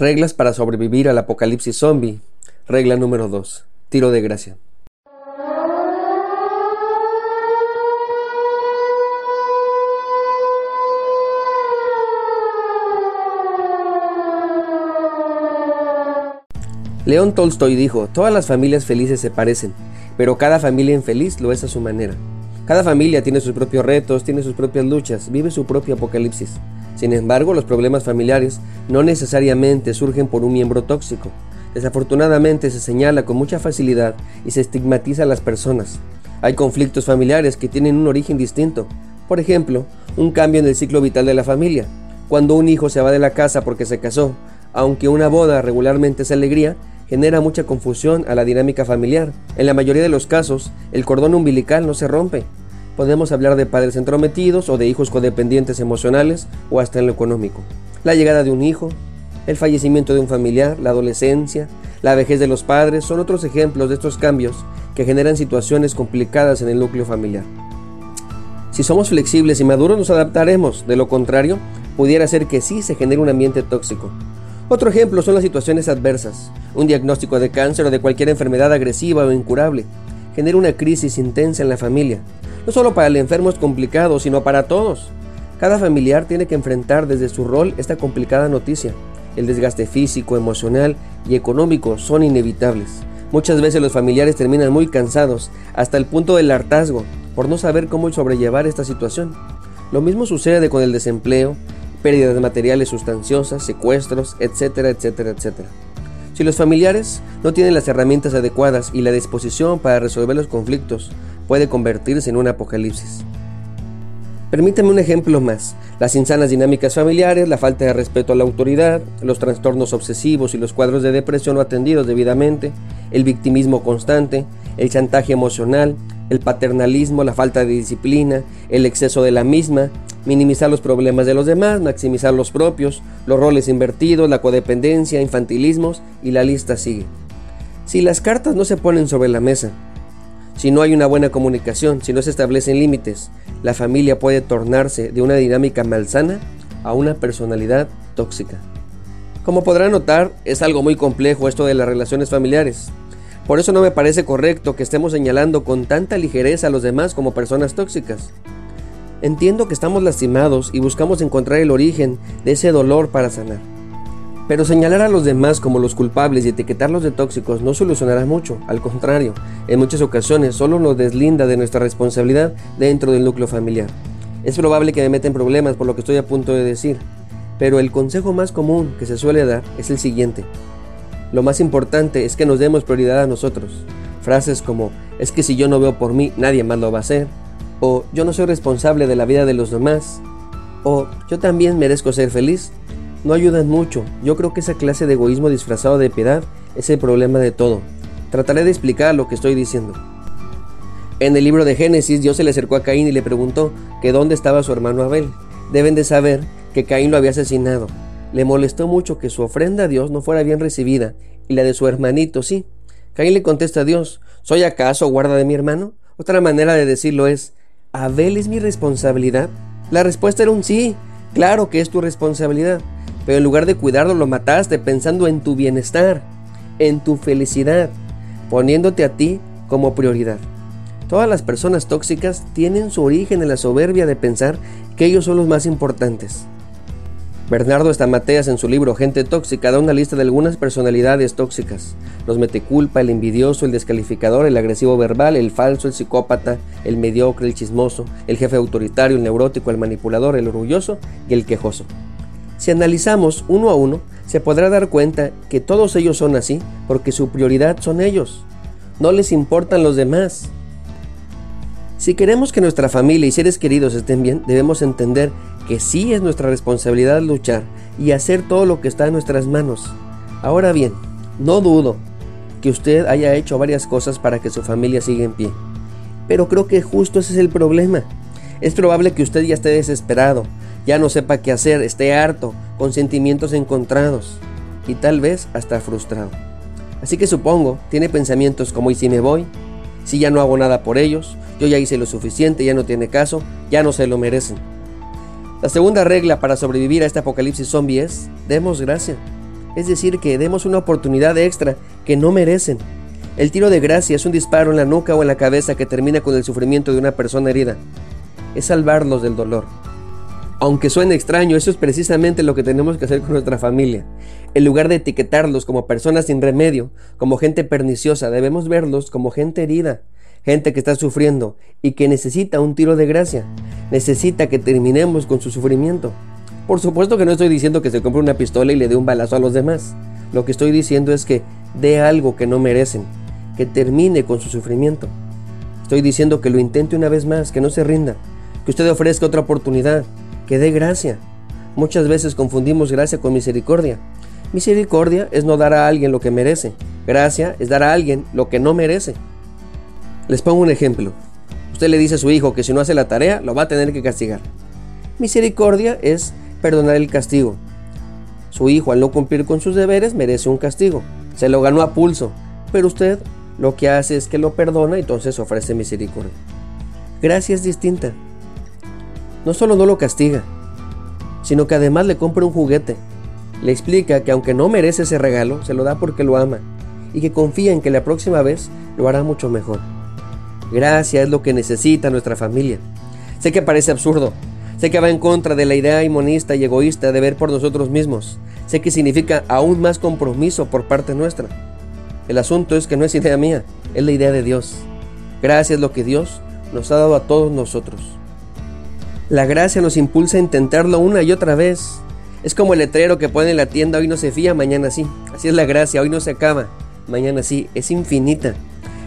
Reglas para sobrevivir al apocalipsis zombie. Regla número 2. Tiro de gracia. León Tolstoy dijo, todas las familias felices se parecen, pero cada familia infeliz lo es a su manera. Cada familia tiene sus propios retos, tiene sus propias luchas, vive su propio apocalipsis. Sin embargo, los problemas familiares no necesariamente surgen por un miembro tóxico. Desafortunadamente se señala con mucha facilidad y se estigmatiza a las personas. Hay conflictos familiares que tienen un origen distinto. Por ejemplo, un cambio en el ciclo vital de la familia. Cuando un hijo se va de la casa porque se casó, aunque una boda regularmente es alegría, genera mucha confusión a la dinámica familiar. En la mayoría de los casos, el cordón umbilical no se rompe. Podemos hablar de padres entrometidos o de hijos codependientes emocionales o hasta en lo económico. La llegada de un hijo, el fallecimiento de un familiar, la adolescencia, la vejez de los padres son otros ejemplos de estos cambios que generan situaciones complicadas en el núcleo familiar. Si somos flexibles y maduros nos adaptaremos, de lo contrario, pudiera ser que sí se genere un ambiente tóxico. Otro ejemplo son las situaciones adversas. Un diagnóstico de cáncer o de cualquier enfermedad agresiva o incurable genera una crisis intensa en la familia. No solo para el enfermo es complicado, sino para todos. Cada familiar tiene que enfrentar desde su rol esta complicada noticia. El desgaste físico, emocional y económico son inevitables. Muchas veces los familiares terminan muy cansados, hasta el punto del hartazgo, por no saber cómo sobrellevar esta situación. Lo mismo sucede con el desempleo, pérdidas materiales sustanciosas, secuestros, etcétera, etcétera, etcétera. Si los familiares no tienen las herramientas adecuadas y la disposición para resolver los conflictos, puede convertirse en un apocalipsis. Permítame un ejemplo más. Las insanas dinámicas familiares, la falta de respeto a la autoridad, los trastornos obsesivos y los cuadros de depresión no atendidos debidamente, el victimismo constante, el chantaje emocional, el paternalismo, la falta de disciplina, el exceso de la misma, minimizar los problemas de los demás, maximizar los propios, los roles invertidos, la codependencia, infantilismos y la lista sigue. Si las cartas no se ponen sobre la mesa, si no hay una buena comunicación, si no se establecen límites, la familia puede tornarse de una dinámica malsana a una personalidad tóxica. Como podrán notar, es algo muy complejo esto de las relaciones familiares. Por eso no me parece correcto que estemos señalando con tanta ligereza a los demás como personas tóxicas. Entiendo que estamos lastimados y buscamos encontrar el origen de ese dolor para sanar. Pero señalar a los demás como los culpables y etiquetarlos de tóxicos no solucionará mucho, al contrario, en muchas ocasiones solo nos deslinda de nuestra responsabilidad dentro del núcleo familiar. Es probable que me meta en problemas por lo que estoy a punto de decir, pero el consejo más común que se suele dar es el siguiente. Lo más importante es que nos demos prioridad a nosotros. Frases como, es que si yo no veo por mí, nadie más lo va a hacer, o yo no soy responsable de la vida de los demás, o yo también merezco ser feliz, no ayudan mucho. Yo creo que esa clase de egoísmo disfrazado de piedad es el problema de todo. Trataré de explicar lo que estoy diciendo. En el libro de Génesis, Dios se le acercó a Caín y le preguntó que dónde estaba su hermano Abel. Deben de saber que Caín lo había asesinado. Le molestó mucho que su ofrenda a Dios no fuera bien recibida y la de su hermanito sí. Caín le contesta a Dios, ¿soy acaso guarda de mi hermano? Otra manera de decirlo es, ¿Abel es mi responsabilidad? La respuesta era un sí, claro que es tu responsabilidad, pero en lugar de cuidarlo lo mataste pensando en tu bienestar, en tu felicidad, poniéndote a ti como prioridad. Todas las personas tóxicas tienen su origen en la soberbia de pensar que ellos son los más importantes. Bernardo Estamateas en su libro Gente Tóxica da una lista de algunas personalidades tóxicas. Los meteculpa, el envidioso, el descalificador, el agresivo verbal, el falso, el psicópata, el mediocre, el chismoso, el jefe autoritario, el neurótico, el manipulador, el orgulloso y el quejoso. Si analizamos uno a uno, se podrá dar cuenta que todos ellos son así porque su prioridad son ellos. No les importan los demás. Si queremos que nuestra familia y seres queridos estén bien, debemos entender que sí es nuestra responsabilidad luchar y hacer todo lo que está en nuestras manos. Ahora bien, no dudo que usted haya hecho varias cosas para que su familia siga en pie. Pero creo que justo ese es el problema. Es probable que usted ya esté desesperado, ya no sepa qué hacer, esté harto, con sentimientos encontrados y tal vez hasta frustrado. Así que supongo, tiene pensamientos como ¿y si me voy? Si ya no hago nada por ellos, yo ya hice lo suficiente, ya no tiene caso, ya no se lo merecen. La segunda regla para sobrevivir a este apocalipsis zombie es, demos gracia. es decir, que demos una oportunidad extra que no merecen. El tiro de gracia es un disparo en la nuca o en la cabeza que termina con el sufrimiento de una persona herida. Es salvarlos del dolor. Aunque suene extraño, eso es precisamente lo que tenemos que hacer con nuestra familia. En lugar de etiquetarlos como personas sin remedio, como gente perniciosa, debemos verlos como gente herida, gente que está sufriendo y que necesita un tiro de gracia, necesita que terminemos con su sufrimiento. Por supuesto que no estoy diciendo que se compre una pistola y le dé un balazo a los demás. Lo que estoy diciendo es que dé algo que no merecen, que termine con su sufrimiento. Estoy diciendo que lo intente una vez más, que no se rinda, que usted ofrezca otra oportunidad, que dé gracia. Muchas veces confundimos gracia con misericordia. Misericordia es no dar a alguien lo que merece. Gracia es dar a alguien lo que no merece. Les pongo un ejemplo. Usted le dice a su hijo que si no hace la tarea, lo va a tener que castigar. Misericordia es perdonar el castigo. Su hijo al no cumplir con sus deberes merece un castigo. Se lo ganó a pulso, pero usted lo que hace es que lo perdona y entonces ofrece misericordia. Gracia es distinta no solo no lo castiga, sino que además le compra un juguete. Le explica que aunque no merece ese regalo, se lo da porque lo ama y que confía en que la próxima vez lo hará mucho mejor. Gracia es lo que necesita nuestra familia. Sé que parece absurdo, sé que va en contra de la idea inmonista y egoísta de ver por nosotros mismos, sé que significa aún más compromiso por parte nuestra. El asunto es que no es idea mía, es la idea de Dios. Gracia es lo que Dios nos ha dado a todos nosotros. La gracia nos impulsa a intentarlo una y otra vez. Es como el letrero que pone en la tienda, hoy no se fía, mañana sí. Así es la gracia, hoy no se acaba, mañana sí, es infinita.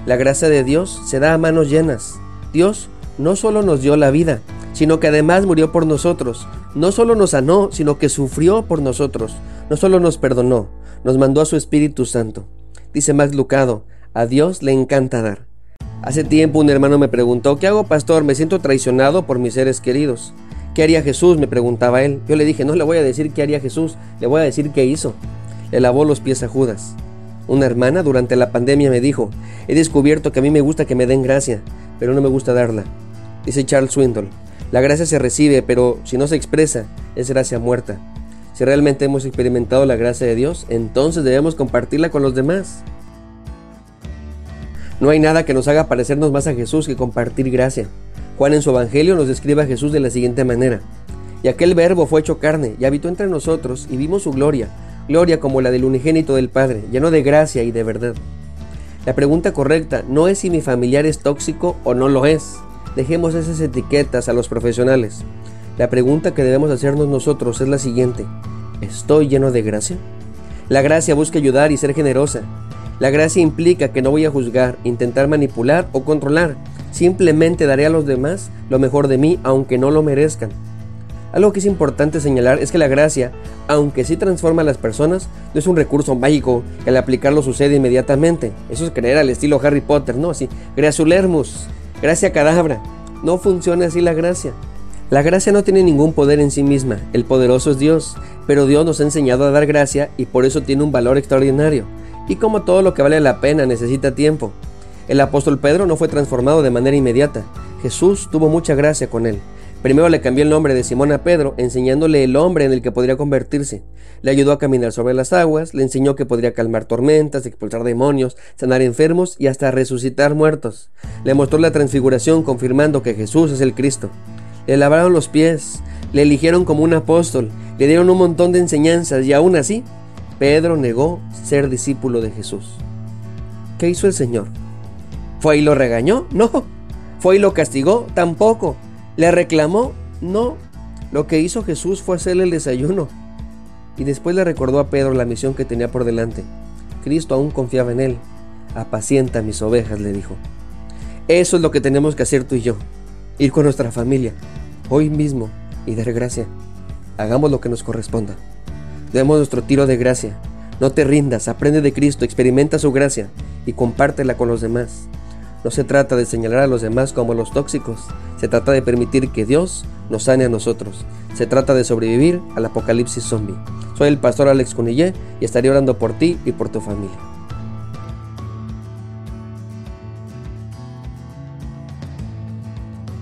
La gracia de Dios se da a manos llenas. Dios no solo nos dio la vida, sino que además murió por nosotros. No solo nos sanó, sino que sufrió por nosotros. No solo nos perdonó, nos mandó a su Espíritu Santo. Dice Max Lucado, a Dios le encanta dar. Hace tiempo un hermano me preguntó, ¿qué hago pastor? Me siento traicionado por mis seres queridos. ¿Qué haría Jesús? me preguntaba él. Yo le dije, no le voy a decir qué haría Jesús, le voy a decir qué hizo. Le lavó los pies a Judas. Una hermana durante la pandemia me dijo, he descubierto que a mí me gusta que me den gracia, pero no me gusta darla. Dice Charles Swindoll, la gracia se recibe, pero si no se expresa, es gracia muerta. Si realmente hemos experimentado la gracia de Dios, entonces debemos compartirla con los demás. No hay nada que nos haga parecernos más a Jesús que compartir gracia. Juan en su Evangelio nos describe a Jesús de la siguiente manera. Y aquel verbo fue hecho carne y habitó entre nosotros y vimos su gloria, gloria como la del unigénito del Padre, lleno de gracia y de verdad. La pregunta correcta no es si mi familiar es tóxico o no lo es. Dejemos esas etiquetas a los profesionales. La pregunta que debemos hacernos nosotros es la siguiente. ¿Estoy lleno de gracia? La gracia busca ayudar y ser generosa. La gracia implica que no voy a juzgar, intentar manipular o controlar. Simplemente daré a los demás lo mejor de mí aunque no lo merezcan. Algo que es importante señalar es que la gracia, aunque sí transforma a las personas, no es un recurso mágico que al aplicarlo sucede inmediatamente. Eso es creer al estilo Harry Potter, ¿no? Así, Graciulermus, gracia cadabra. No funciona así la gracia. La gracia no tiene ningún poder en sí misma, el poderoso es Dios, pero Dios nos ha enseñado a dar gracia y por eso tiene un valor extraordinario y como todo lo que vale la pena necesita tiempo. El apóstol Pedro no fue transformado de manera inmediata. Jesús tuvo mucha gracia con él. Primero le cambió el nombre de Simón a Pedro, enseñándole el hombre en el que podría convertirse. Le ayudó a caminar sobre las aguas, le enseñó que podría calmar tormentas, expulsar demonios, sanar enfermos y hasta resucitar muertos. Le mostró la transfiguración confirmando que Jesús es el Cristo. Le lavaron los pies, le eligieron como un apóstol, le dieron un montón de enseñanzas y aún así Pedro negó ser discípulo de Jesús. ¿Qué hizo el Señor? ¿Fue y lo regañó? No. ¿Fue y lo castigó? Tampoco. ¿Le reclamó? No. Lo que hizo Jesús fue hacerle el desayuno. Y después le recordó a Pedro la misión que tenía por delante. Cristo aún confiaba en él. Apacienta mis ovejas, le dijo. Eso es lo que tenemos que hacer tú y yo. Ir con nuestra familia, hoy mismo, y dar gracia. Hagamos lo que nos corresponda. Demos nuestro tiro de gracia. No te rindas, aprende de Cristo, experimenta su gracia y compártela con los demás. No se trata de señalar a los demás como los tóxicos, se trata de permitir que Dios nos sane a nosotros. Se trata de sobrevivir al apocalipsis zombie. Soy el pastor Alex Cunillé y estaré orando por ti y por tu familia.